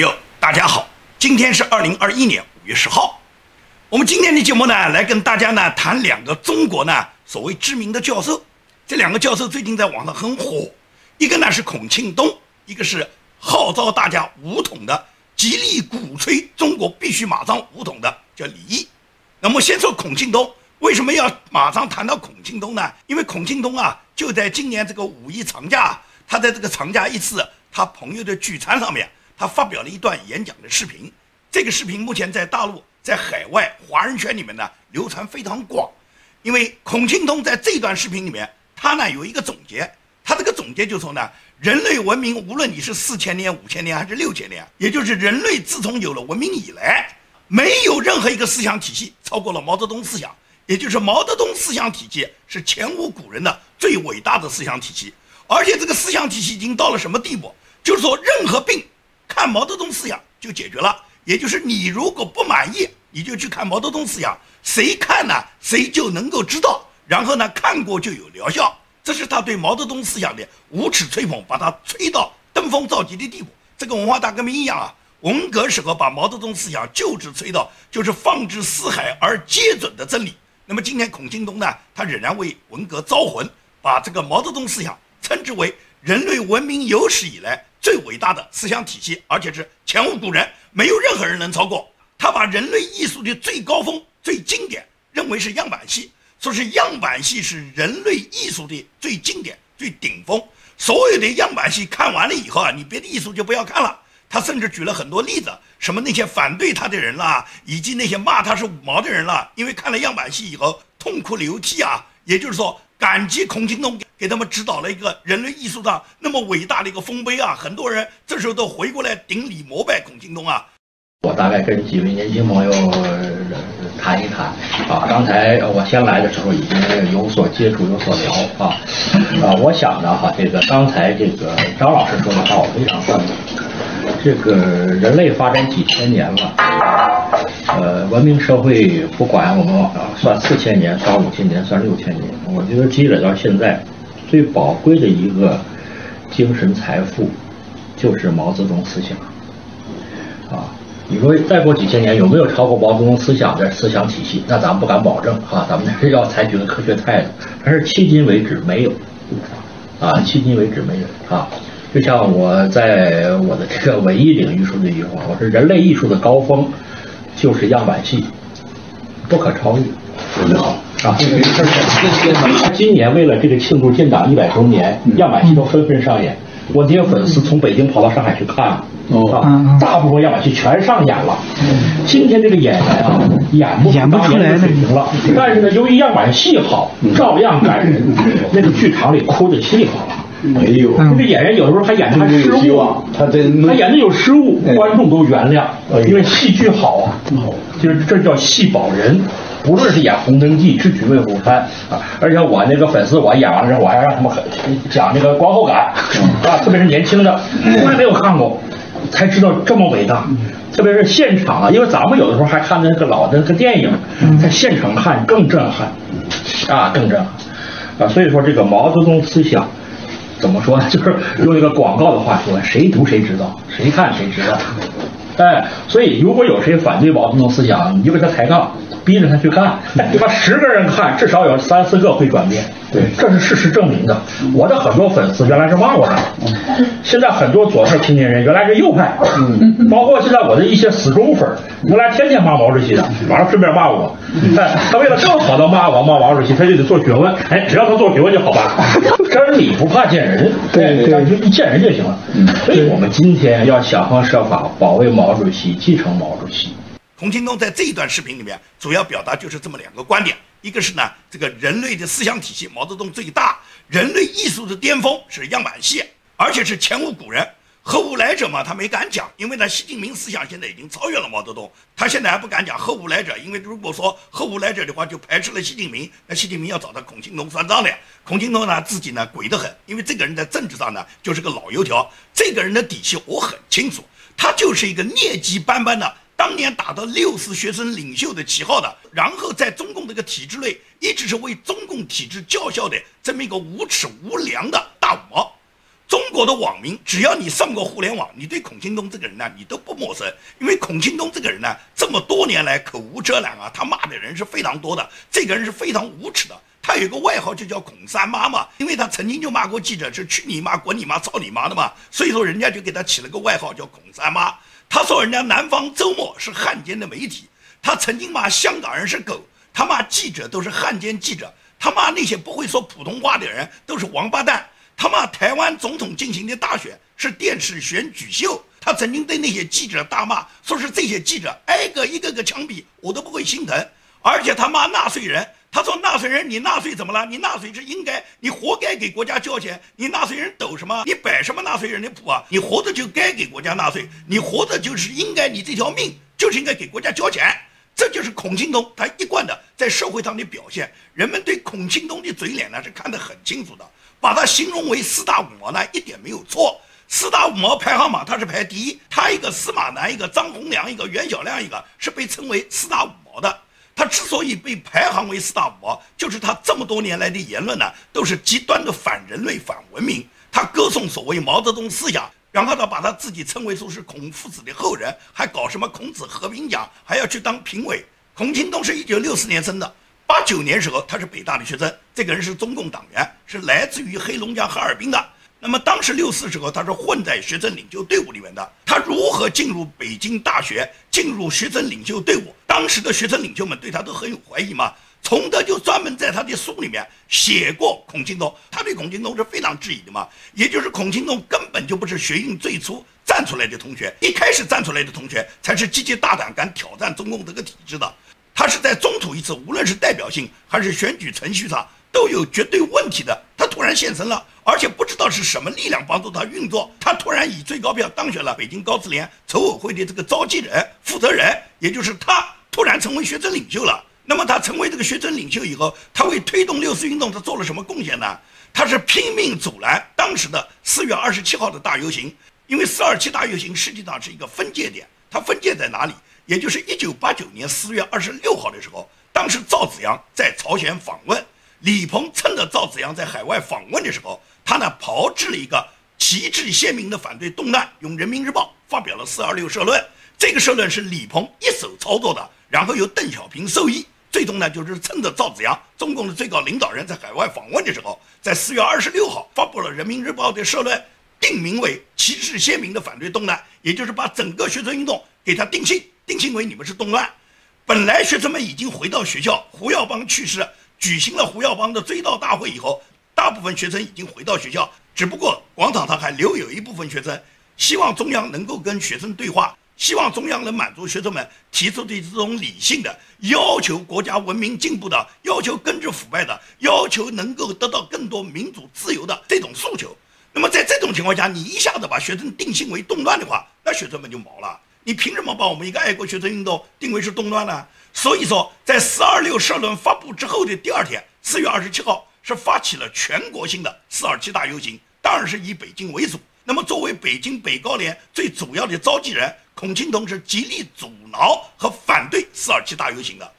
友，大家好，今天是二零二一年五月十号。我们今天的节目呢，来跟大家呢谈两个中国呢所谓知名的教授。这两个教授最近在网上很火，一个呢是孔庆东，一个是号召大家武统的，极力鼓吹中国必须马上武统的，叫李毅。那么先说孔庆东，为什么要马上谈到孔庆东呢？因为孔庆东啊，就在今年这个五一长假，他在这个长假一次他朋友的聚餐上面。他发表了一段演讲的视频，这个视频目前在大陆、在海外华人圈里面呢流传非常广。因为孔庆东在这段视频里面，他呢有一个总结，他这个总结就说呢，人类文明无论你是四千年、五千年还是六千年，也就是人类自从有了文明以来，没有任何一个思想体系超过了毛泽东思想，也就是毛泽东思想体系是前无古人的最伟大的思想体系，而且这个思想体系已经到了什么地步？就是说任何病。看毛泽东思想就解决了，也就是你如果不满意，你就去看毛泽东思想，谁看呢，谁就能够知道，然后呢，看过就有疗效。这是他对毛泽东思想的无耻吹捧，把他吹到登峰造极的地步。这个文化大革命一样啊，文革时候把毛泽东思想就是吹到就是放之四海而皆准的真理。那么今天孔庆东呢，他仍然为文革招魂，把这个毛泽东思想称之为人类文明有史以来。最伟大的思想体系，而且是前无古人，没有任何人能超过。他把人类艺术的最高峰、最经典，认为是样板戏，说是样板戏是人类艺术的最经典、最顶峰。所有的样板戏看完了以后啊，你别的艺术就不要看了。他甚至举了很多例子，什么那些反对他的人啦，以及那些骂他是五毛的人啦，因为看了样板戏以后痛哭流涕啊。也就是说，感激孔庆东。给给他们指导了一个人类艺术上那么伟大的一个丰碑啊！很多人这时候都回过来顶礼膜拜孔庆东啊。我大概跟几位年轻朋友谈一谈啊。刚才我先来的时候已经有所接触、有所聊啊啊。我想呢哈，这个刚才这个张老师说的话我非常赞同。这个人类发展几千年了，呃，文明社会不管我们算四千年、算五千年、算六千年，我觉得积累到现在。最宝贵的一个精神财富，就是毛泽东思想。啊，你说再过几千年有没有超过毛泽东思想的思想体系？那咱们不敢保证啊，咱们是要采取个科学态度。但是迄今为止没有，啊，迄今为止没有啊。就像我在我的这个文艺领域说的一句话，我说人类艺术的高峰就是样板戏，不可超越。说得好。啊，今年为了这个庆祝建党一百周年，样板戏都纷纷上演。我这些粉丝从北京跑到上海去看了，啊，大部分样板戏全上演了。今天这个演员啊，演不演不出来水平了。但是呢，由于样板戏好，照样感人。那个剧场里哭的稀里哗啦。没有，这演员有时候还演他失误，他这他演的有失误，观众都原谅，因为戏剧好啊。就是这叫戏保人。不论是演《红灯记》《智取威虎山》啊，而且我那个粉丝，我演完了之后，我还让他们讲那个观后感 啊，特别是年轻的，从来没有看过，才知道这么伟大。特别是现场啊，因为咱们有的时候还看那个老的那个电影，在现场看更震撼啊，更震撼啊。所以说，这个毛泽东思想怎么说呢？就是用一个广告的话说，谁读谁知道，谁看谁知道。哎，所以如果有谁反对毛泽东思想，你就给他抬杠。逼着他去看，他十个人看，至少有三四个会转变。对，这是事实证明的。我的很多粉丝原来是骂我的，现在很多左派青年人原来是右派，嗯，包括现在我的一些死忠粉，原来天天骂毛主席的，完了顺便骂我。哎，他为了更好的骂我骂毛主席，他就得做学问。哎，只要他做学问就好办。真理不怕见人，对对，就一见人就行了。所以我们今天要想方设法保卫毛主席，继承毛主席。孔庆东在这一段视频里面主要表达就是这么两个观点：一个是呢，这个人类的思想体系毛泽东最大，人类艺术的巅峰是样板戏，而且是前无古人。后无来者嘛，他没敢讲，因为呢，习近平思想现在已经超越了毛泽东，他现在还不敢讲后无来者，因为如果说后无来者的话，就排斥了习近平，那习近平要找到孔庆东算账的。孔庆东呢，自己呢鬼得很，因为这个人在政治上呢就是个老油条，这个人的底细我很清楚，他就是一个劣迹斑斑的。当年打着六四学生领袖的旗号的，然后在中共这个体制内一直是为中共体制叫嚣的这么一个无耻无良的大五毛。中国的网民，只要你上过互联网，你对孔庆东这个人呢，你都不陌生。因为孔庆东这个人呢，这么多年来口无遮拦啊，他骂的人是非常多的。这个人是非常无耻的。他有个外号就叫孔三妈嘛，因为他曾经就骂过记者是去你妈、滚你妈、操你妈的嘛，所以说人家就给他起了个外号叫孔三妈。他说人家南方周末是汉奸的媒体，他曾经骂香港人是狗，他骂记者都是汉奸记者，他骂那些不会说普通话的人都是王八蛋。他骂台湾总统进行的大选是电视选举秀，他曾经对那些记者大骂，说是这些记者挨个一个个枪毙，我都不会心疼。而且他骂纳税人，他说纳税人你纳税怎么了？你纳税是应该，你活该给国家交钱。你纳税人抖什么？你摆什么纳税人的谱啊？你活着就该给国家纳税，你活着就是应该，你这条命就是应该给国家交钱。这就是孔庆东他一贯的在社会上的表现。人们对孔庆东的嘴脸呢是看得很清楚的。把他形容为四大五毛呢，一点没有错。四大五毛排行榜他是排第一，他一个司马南，一个张宏良，一个袁小亮，一个是被称为四大五毛的。他之所以被排行为四大五毛，就是他这么多年来的言论呢，都是极端的反人类、反文明。他歌颂所谓毛泽东思想，然后他把他自己称为说是孔夫子的后人，还搞什么孔子和平奖，还要去当评委。孔庆东是一九六四年生的。八九年时候，他是北大的学生，这个人是中共党员，是来自于黑龙江哈尔滨的。那么当时六四时候，他是混在学生领袖队伍里面的。他如何进入北京大学，进入学生领袖队伍？当时的学生领袖们对他都很有怀疑嘛。崇德就专门在他的书里面写过孔庆东，他对孔庆东是非常质疑的嘛。也就是孔庆东根本就不是学运最初站出来的同学，一开始站出来的同学才是积极大胆敢挑战中共这个体制的。他是在中途一次，无论是代表性还是选举程序上都有绝对问题的。突然现身了，而且不知道是什么力量帮助他运作，他突然以最高票当选了北京高自联筹委会的这个召集人、负责人，也就是他突然成为学生领袖了。那么他成为这个学生领袖以后，他为推动六四运动他做了什么贡献呢？他是拼命阻拦当时的四月二十七号的大游行，因为四二七大游行实际上是一个分界点，它分界在哪里？也就是一九八九年四月二十六号的时候，当时赵紫阳在朝鲜访问，李鹏趁着赵紫阳在海外访问的时候，他呢炮制了一个旗帜鲜明的反对动乱，用《人民日报》发表了四二六社论。这个社论是李鹏一手操作的，然后由邓小平授意，最终呢就是趁着赵紫阳中共的最高领导人在海外访问的时候，在四月二十六号发布了《人民日报》的社论，定名为旗帜鲜明的反对动乱，也就是把整个学生运动给他定性。定性为你们是动乱，本来学生们已经回到学校，胡耀邦去世，举行了胡耀邦的追悼大会以后，大部分学生已经回到学校，只不过广场上还留有一部分学生，希望中央能够跟学生对话，希望中央能满足学生们提出的这种理性的要求，国家文明进步的要求，根治腐败的要求，能够得到更多民主自由的这种诉求。那么在这种情况下，你一下子把学生定性为动乱的话，那学生们就毛了。你凭什么把我们一个爱国学生运动定位是动乱呢？所以说，在“四二六”社论发布之后的第二天，四月二十七号是发起了全国性的“四二七”大游行，当然是以北京为主。那么，作为北京北高联最主要的召集人，孔庆东是极力阻挠和反对“四二七”大游行的。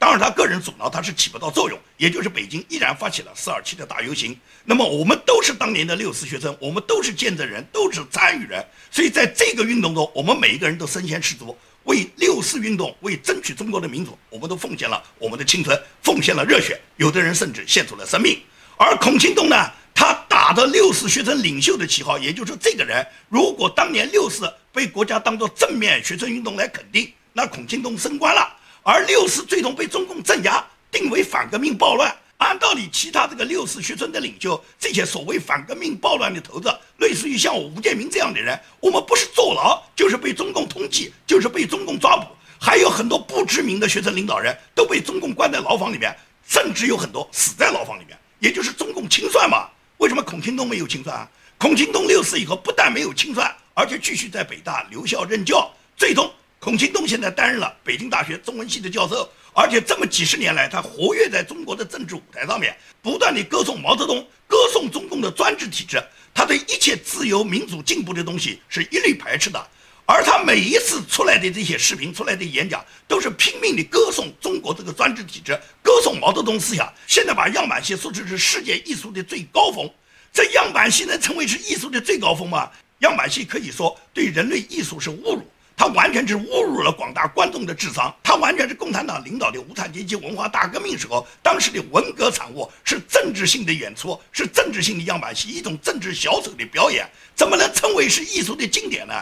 当然，他个人阻挠他是起不到作用，也就是北京依然发起了四二七的大游行。那么，我们都是当年的六四学生，我们都是见证人，都是参与人。所以，在这个运动中，我们每一个人都身先士卒，为六四运动，为争取中国的民主，我们都奉献了我们的青春，奉献了热血，有的人甚至献出了生命。而孔庆东呢，他打着六四学生领袖的旗号，也就是这个人，如果当年六四被国家当作正面学生运动来肯定，那孔庆东升官了。而六四最终被中共镇压，定为反革命暴乱。按道理，其他这个六四学生的领袖，这些所谓反革命暴乱的头子，类似于像我吴建民这样的人，我们不是坐牢，就是被中共通缉，就是被中共抓捕。还有很多不知名的学生领导人，都被中共关在牢房里面，甚至有很多死在牢房里面，也就是中共清算嘛。为什么孔庆东没有清算啊？孔庆东六四以后不但没有清算，而且继续在北大留校任教，最终。孔庆东现在担任了北京大学中文系的教授，而且这么几十年来，他活跃在中国的政治舞台上面，不断地歌颂毛泽东，歌颂中共的专制体制。他对一切自由、民主、进步的东西是一律排斥的。而他每一次出来的这些视频、出来的演讲，都是拼命地歌颂中国这个专制体制，歌颂毛泽东思想。现在把样板戏说成是世界艺术的最高峰。这样板戏能成为是艺术的最高峰吗？样板戏可以说对人类艺术是侮辱，它完全是侮辱了广大观众的智商，它完全是共产党领导的无产阶级文化大革命时候当时的文革产物，是政治性的演出，是政治性的样板戏，一种政治小丑的表演，怎么能称为是艺术的经典呢？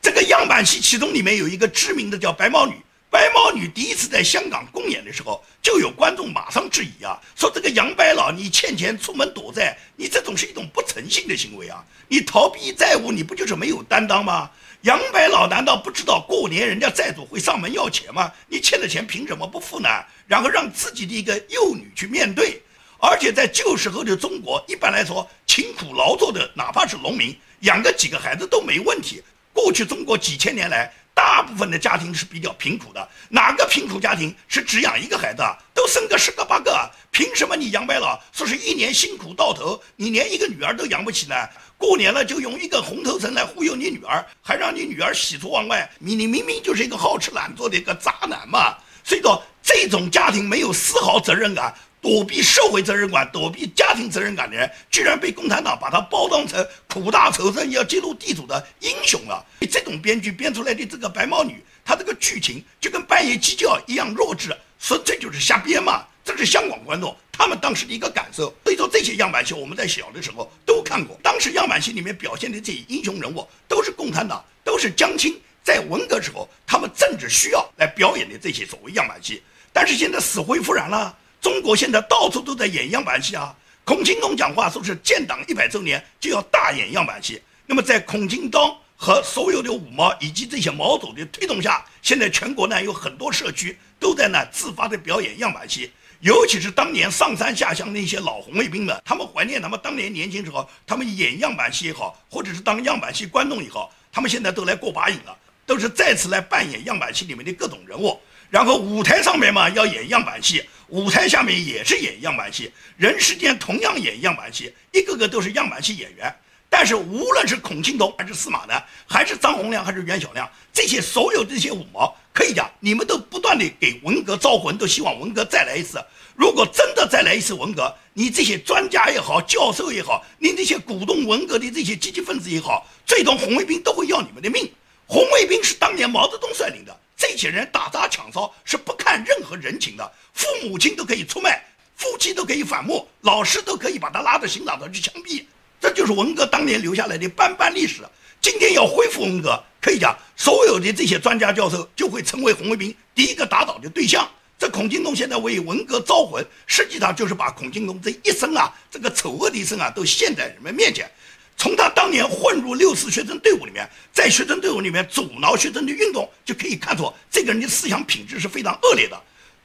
这个样板戏其中里面有一个知名的叫白毛女。白毛女第一次在香港公演的时候，就有观众马上质疑啊，说这个杨白老你欠钱出门躲债，你这种是一种不诚信的行为啊！你逃避债务，你不就是没有担当吗？杨白老难道不知道过年人家债主会上门要钱吗？你欠的钱凭什么不付呢？然后让自己的一个幼女去面对，而且在旧时候的中国，一般来说勤苦劳作的，哪怕是农民，养个几个孩子都没问题。过去中国几千年来。大部分的家庭是比较贫苦的，哪个贫苦家庭是只养一个孩子啊？都生个十个八个，凭什么你杨白老说是一年辛苦到头，你连一个女儿都养不起呢？过年了就用一个红头绳来忽悠你女儿，还让你女儿喜出望外，你你明明就是一个好吃懒做的一个渣男嘛！所以说这种家庭没有丝毫责任感。躲避社会责任感、躲避家庭责任感的人，居然被共产党把他包装成苦大仇深要揭露地主的英雄了。这种编剧编出来的这个白毛女，她这个剧情就跟半夜鸡叫一样弱智，纯粹就是瞎编嘛。这是香港观众他们当时的一个感受。所以说这些样板戏我们在小的时候都看过，当时样板戏里面表现的这些英雄人物都是共产党，都是江青在文革时候他们政治需要来表演的这些所谓样板戏。但是现在死灰复燃了。中国现在到处都在演样板戏啊！孔庆东讲话说是建党一百周年就要大演样板戏。那么在孔庆东和所有的五毛以及这些毛主的推动下，现在全国呢有很多社区都在呢自发的表演样板戏。尤其是当年上山下乡那些老红卫兵们，他们怀念他们当年年轻时候，他们演样板戏也好，或者是当样板戏观众也好，他们现在都来过把瘾了，都是再次来扮演样板戏里面的各种人物。然后舞台上面嘛要演样板戏。舞台下面也是演样板戏，人世间同样演样板戏，一个个都是样板戏演员。但是无论是孔庆东还是司马南，还是张洪亮还是袁小亮，这些所有这些五毛，可以讲你们都不断的给文革招魂，都希望文革再来一次。如果真的再来一次文革，你这些专家也好，教授也好，你这些鼓动文革的这些积极分子也好，最终红卫兵都会要你们的命。红卫兵是当年毛泽东率领的。这些人打砸抢烧是不看任何人情的，父母亲都可以出卖，夫妻都可以反目，老师都可以把他拉到刑场上去枪毙。这就是文革当年留下来的斑斑历史。今天要恢复文革，可以讲所有的这些专家教授就会成为红卫兵第一个打倒的对象。这孔庆东现在为文革招魂，实际上就是把孔庆东这一生啊，这个丑恶的一生啊，都现在人们面前。从他当年混入六四学生队伍里面，在学生队伍里面阻挠学生的运动，就可以看出这个人的思想品质是非常恶劣的。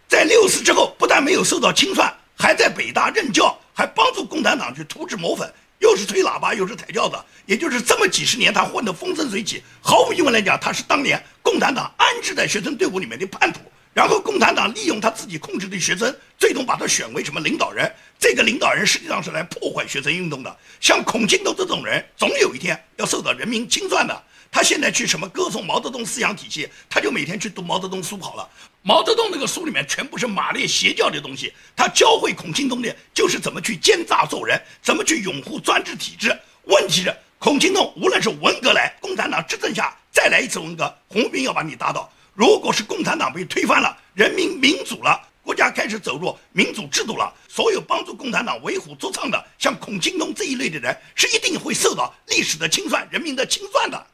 在六四之后，不但没有受到清算，还在北大任教，还帮助共产党去涂脂抹粉，又是吹喇叭，又是抬轿子。也就是这么几十年，他混得风生水起。毫无疑问来讲，他是当年共产党安置在学生队伍里面的叛徒。然后共产党利用他自己控制的学生，最终把他选为什么领导人？这个领导人实际上是来破坏学生运动的。像孔庆东这种人，总有一天要受到人民清算的。他现在去什么歌颂毛泽东思想体系，他就每天去读毛泽东书好了。毛泽东那个书里面全部是马列邪教的东西，他教会孔庆东的就是怎么去奸诈做人，怎么去拥护专制体制。问题是，孔庆东无论是文革来，共产党执政下再来一次文革，红兵要把你打倒。如果是共产党被推翻了，人民民主了，国家开始走入民主制度了，所有帮助共产党为虎作伥的，像孔庆东这一类的人，是一定会受到历史的清算、人民的清算的。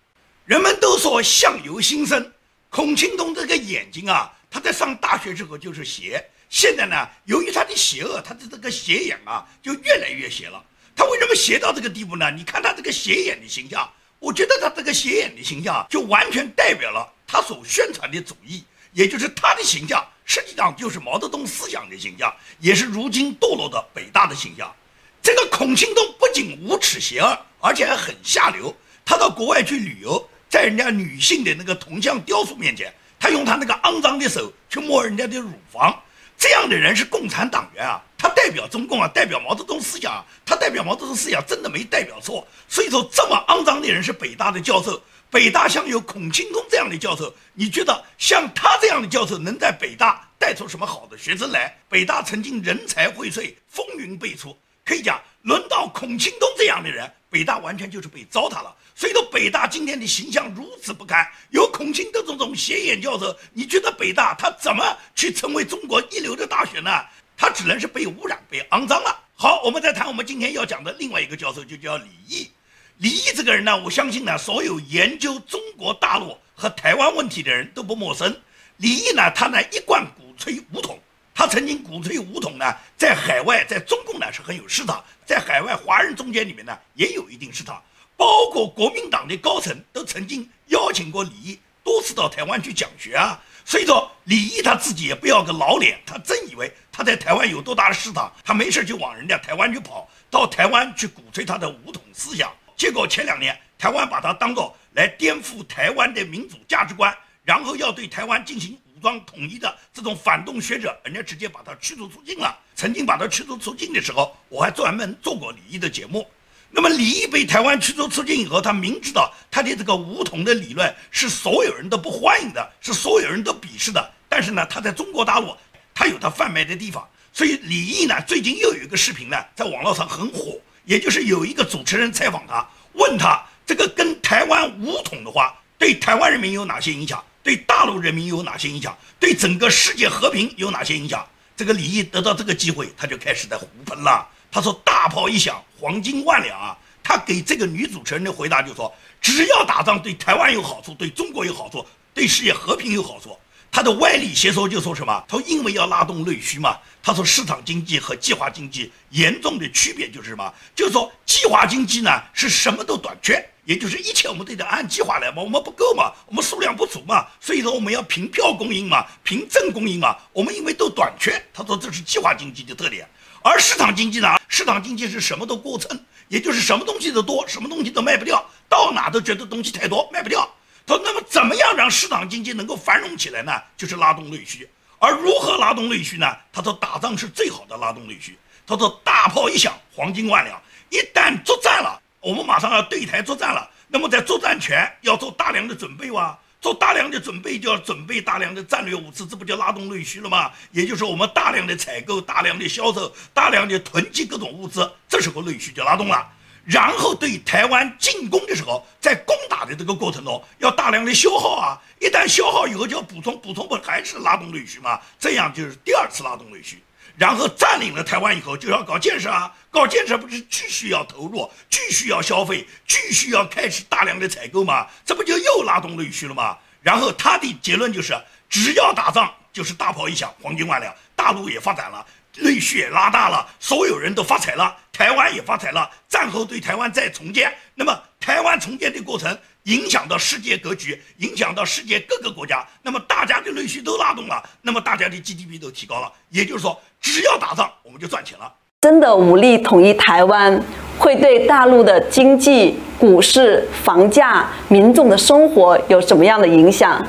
人们都说相由心生，孔庆东这个眼睛啊，他在上大学时候就是邪，现在呢，由于他的邪恶，他的这个斜眼啊，就越来越邪了。他为什么邪到这个地步呢？你看他这个斜眼的形象，我觉得他这个斜眼的形象就完全代表了。他所宣传的主义，也就是他的形象，实际上就是毛泽东思想的形象，也是如今堕落的北大的形象。这个孔庆东不仅无耻邪恶，而且还很下流。他到国外去旅游，在人家女性的那个铜像雕塑面前，他用他那个肮脏的手去摸人家的乳房。这样的人是共产党员啊，他代表中共啊，代表毛泽东思想啊，他代表毛泽东思想真的没代表错。所以说，这么肮脏的人是北大的教授。北大像有孔庆东这样的教授，你觉得像他这样的教授能在北大带出什么好的学生来？北大曾经人才荟萃，风云辈出，可以讲，轮到孔庆东这样的人，北大完全就是被糟蹋了。所以说，北大今天的形象如此不堪，有孔庆东这种斜眼教授，你觉得北大他怎么去成为中国一流的大学呢？他只能是被污染、被肮脏了。好，我们再谈我们今天要讲的另外一个教授，就叫李毅。李毅这个人呢，我相信呢，所有研究中国大陆和台湾问题的人都不陌生。李毅呢，他呢一贯鼓吹武统，他曾经鼓吹武统呢，在海外，在中共呢是很有势的，在海外华人中间里面呢也有一定势头。包括国民党的高层都曾经邀请过李毅多次到台湾去讲学啊，所以说李毅他自己也不要个老脸，他真以为他在台湾有多大的市场，他没事就往人家台湾去跑，到台湾去鼓吹他的武统思想，结果前两年台湾把他当做来颠覆台湾的民主价值观，然后要对台湾进行武装统一的这种反动学者，人家直接把他驱逐出境了。曾经把他驱逐出境的时候，我还专门做过李毅的节目。那么李毅被台湾驱逐出境以后，他明知道他的这个武统的理论是所有人都不欢迎的，是所有人都鄙视的。但是呢，他在中国大陆他有他贩卖的地方，所以李毅呢最近又有一个视频呢在网络上很火，也就是有一个主持人采访他，问他这个跟台湾武统的话，对台湾人民有哪些影响？对大陆人民有哪些影响？对整个世界和平有哪些影响？这个李毅得到这个机会，他就开始在胡喷了。他说：“大炮一响，黄金万两啊！”他给这个女主持人的回答就说：“只要打仗对台湾有好处，对中国有好处，对世界和平有好处。”他的歪理邪说就说什么？他说：“因为要拉动内需嘛。”他说：“市场经济和计划经济严重的区别就是什么？就是说计划经济呢是什么都短缺，也就是一切我们都得按计划来嘛，我们不够嘛，我们数量不足嘛，所以说我们要凭票供应嘛，凭证供应嘛。我们因为都短缺，他说这是计划经济的特点。”而市场经济呢？市场经济是什么都过剩，也就是什么东西都多，什么东西都卖不掉，到哪都觉得东西太多卖不掉。他说：“那么怎么样让市场经济能够繁荣起来呢？就是拉动内需。而如何拉动内需呢？他说打仗是最好的拉动内需。他说大炮一响，黄金万两。一旦作战了，我们马上要对台作战了，那么在作战前要做大量的准备哇。”做大量的准备，就要准备大量的战略物资，这不就拉动内需了吗？也就是我们大量的采购、大量的销售、大量的囤积各种物资，这时候内需就拉动了。然后对台湾进攻的时候，在攻打的这个过程中，要大量的消耗啊，一旦消耗以后就要补充，补充不还是拉动内需吗？这样就是第二次拉动内需。然后占领了台湾以后，就要搞建设啊，搞建设不是继续要投入，继续要消费，继续要开始大量的采购吗？这不就又拉动内需了吗？然后他的结论就是，只要打仗就是大炮一响，黄金万两，大陆也发展了，内需也拉大了，所有人都发财了，台湾也发财了。战后对台湾再重建，那么台湾重建的过程。影响到世界格局，影响到世界各个国家，那么大家的内需都拉动了，那么大家的 GDP 都提高了。也就是说，只要打仗，我们就赚钱了。真的武力统一台湾，会对大陆的经济、股市、房价、民众的生活有什么样的影响？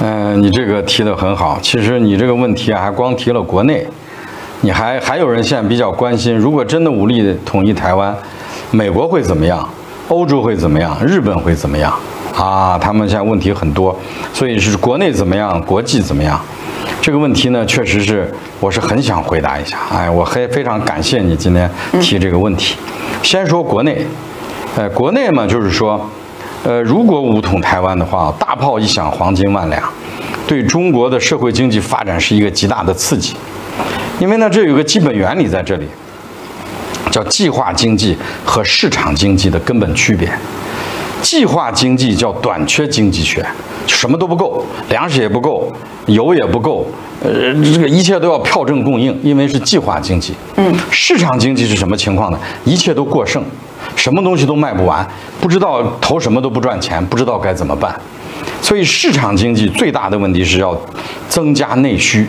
嗯，你这个提的很好。其实你这个问题啊，还光提了国内，你还还有人现在比较关心，如果真的武力统一台湾，美国会怎么样？欧洲会怎么样？日本会怎么样？啊，他们现在问题很多，所以是国内怎么样，国际怎么样？这个问题呢，确实是我是很想回答一下。哎，我还非常感谢你今天提这个问题。先说国内，呃，国内嘛，就是说，呃，如果武统台湾的话，大炮一响，黄金万两，对中国的社会经济发展是一个极大的刺激。因为呢，这有个基本原理在这里。叫计划经济和市场经济的根本区别。计划经济叫短缺经济学，什么都不够，粮食也不够，油也不够，呃，这个一切都要票证供应，因为是计划经济。嗯，市场经济是什么情况呢？一切都过剩，什么东西都卖不完，不知道投什么都不赚钱，不知道该怎么办。所以市场经济最大的问题是要增加内需，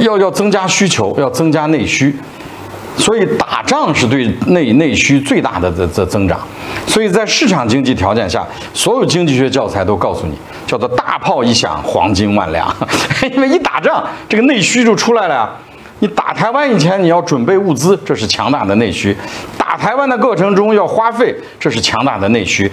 要要增加需求，要增加内需。所以打仗是对内内需最大的这这增长，所以在市场经济条件下，所有经济学教材都告诉你，叫做大炮一响，黄金万两，因为一打仗，这个内需就出来了呀。你打台湾以前，你要准备物资，这是强大的内需；打台湾的过程中要花费，这是强大的内需；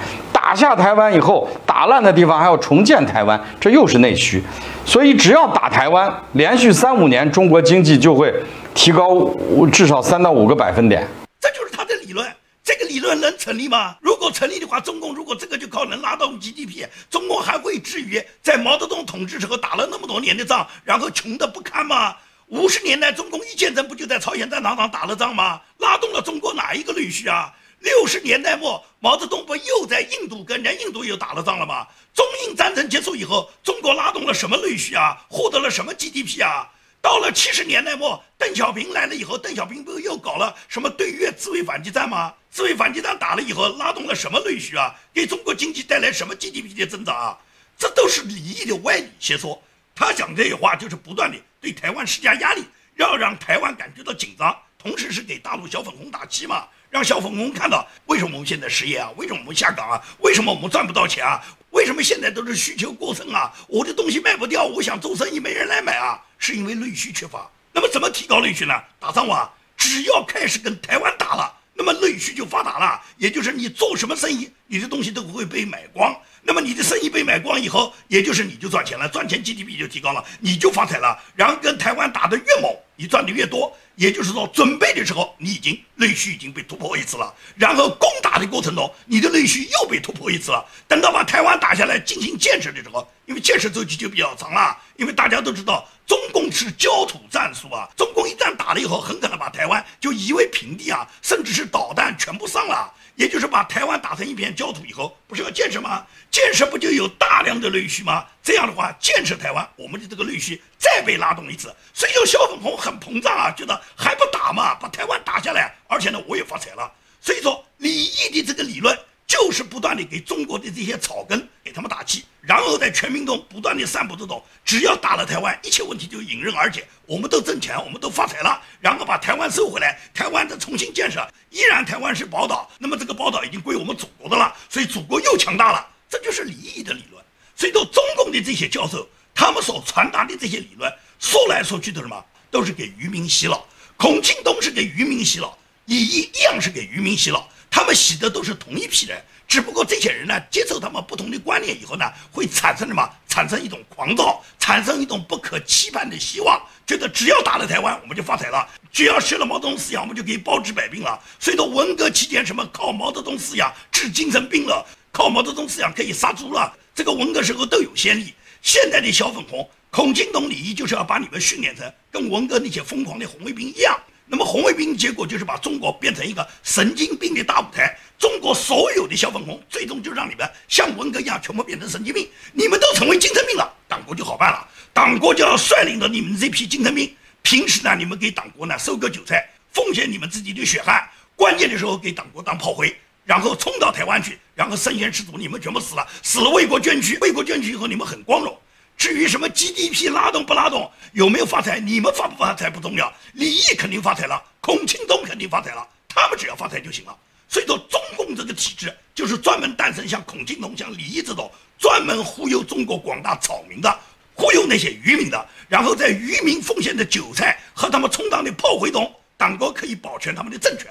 打下台湾以后，打烂的地方还要重建台湾，这又是内需。所以只要打台湾，连续三五年，中国经济就会提高至少三到五个百分点。这就是他的理论。这个理论能成立吗？如果成立的话，中共如果这个就靠能拉动 GDP，中共还会至于在毛泽东统治时候打了那么多年的仗，然后穷得不堪吗？五十年代中共一建成不就在朝鲜战场上打了仗吗？拉动了中国哪一个内需啊？六十年代末毛泽东不又在印度跟人家印度又打了仗了吗？中印战争结束以后，中国拉动了什么内需啊？获得了什么 GDP 啊？到了七十年代末，邓小平来了以后，邓小平不又搞了什么对越自卫反击战吗？自卫反击战打了以后，拉动了什么内需啊？给中国经济带来什么 GDP 的增长啊？这都是李毅的歪理邪说。他讲这些话就是不断的对台湾施加压力，要让台湾感觉到紧张，同时是给大陆小粉红打气嘛，让小粉红看到为什么我们现在失业啊？为什么我们下岗啊？为什么我们赚不到钱啊？为什么现在都是需求过剩啊？我的东西卖不掉，我想做生意没人来买啊？是因为内需缺乏。那么怎么提高内需呢？打仗啊，只要开始跟台湾打了，那么内需就发达了。也就是你做什么生意，你的东西都会被买光。那么你的生意被买光以后，也就是你就赚钱了，赚钱 GDP 就提高了，你就发财了。然后跟台湾打得越猛，你赚的越多。也就是说，准备的时候你已经内需已经被突破一次了，然后攻打的过程中，你的内需又被突破一次了。等到把台湾打下来进行建设的时候，因为建设周期就比较长了，因为大家都知道中共是焦土战术啊，中共一旦打了以后，很可能把台湾就夷为平地啊，甚至是导弹全部上了。也就是把台湾打成一片焦土以后，不是要建设吗？建设不就有大量的内需吗？这样的话，建设台湾，我们的这个内需再被拉动一次。所以说，小粉红很膨胀啊，觉得还不打嘛，把台湾打下来，而且呢，我也发财了。所以说，李毅的这个理论就是不断的给中国的这些草根给他们打气，然后在全民中不断的散布这种，只要打了台湾，一切问题就迎刃而解，我们都挣钱，我们都发财了，然后把台湾收回来，台湾再重新建设，依然台湾是宝岛，那么这个宝岛已经归我们祖国的了，所以祖国又强大了，这就是李毅的理论。所以说，中共的这些教授，他们所传达的这些理论，说来说去都是什么？都是给渔民洗脑。孔庆东是给渔民洗脑，李毅一样是给渔民洗脑。他们洗的都是同一批人，只不过这些人呢，接受他们不同的观念以后呢，会产生什么？产生一种狂躁，产生一种不可期盼的希望，觉得只要打了台湾，我们就发财了；只要学了毛泽东思想，我们就可以包治百病了。所以说，文革期间什么靠毛泽东思想治精神病了，靠毛泽东思想可以杀猪了，这个文革时候都有先例。现在的小粉红，孔庆东、李毅就是要把你们训练成跟文革那些疯狂的红卫兵一样。那么红卫兵结果就是把中国变成一个神经病的大舞台。中国所有的小粉红，最终就让你们像文革一样全部变成神经病，你们都成为精神病了，党国就好办了。党国就要率领着你们这批精神病，平时呢你们给党国呢收割韭菜，奉献你们自己的血汗，关键的时候给党国当炮灰，然后冲到台湾去，然后身先士卒，你们全部死了，死了为国捐躯，为国捐躯以后你们很光荣。至于什么 GDP 拉动不拉动，有没有发财，你们发不发财不重要，李毅肯定发财了，孔庆东肯定发财了，他们只要发财就行了。所以说，中共这个体制就是专门诞生像孔庆东、像李毅这种专门忽悠中国广大草民的，忽悠那些渔民的，然后在渔民奉献的韭菜和他们充当的炮灰中，党国可以保全他们的政权，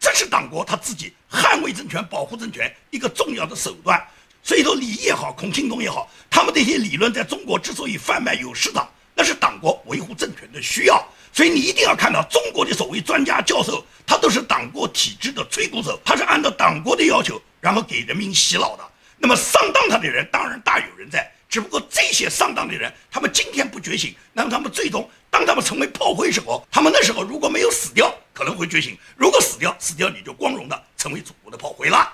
这是党国他自己捍卫政权、保护政权一个重要的手段。所以说，李毅也好，孔庆东也好，他们这些理论在中国之所以贩卖有市场，那是党国维护政权的需要。所以你一定要看到中国的所谓专家教授，他都是党国体制的吹鼓手，他是按照党国的要求，然后给人民洗脑的。那么上当他的人当然大有人在，只不过这些上当的人，他们今天不觉醒，那么他们最终当他们成为炮灰时候，他们那时候如果没有死掉，可能会觉醒；如果死掉，死掉你就光荣的成为祖国的炮灰了。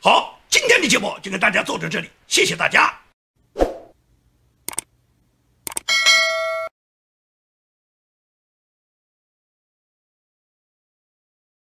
好，今天的节目就跟大家做到这里，谢谢大家。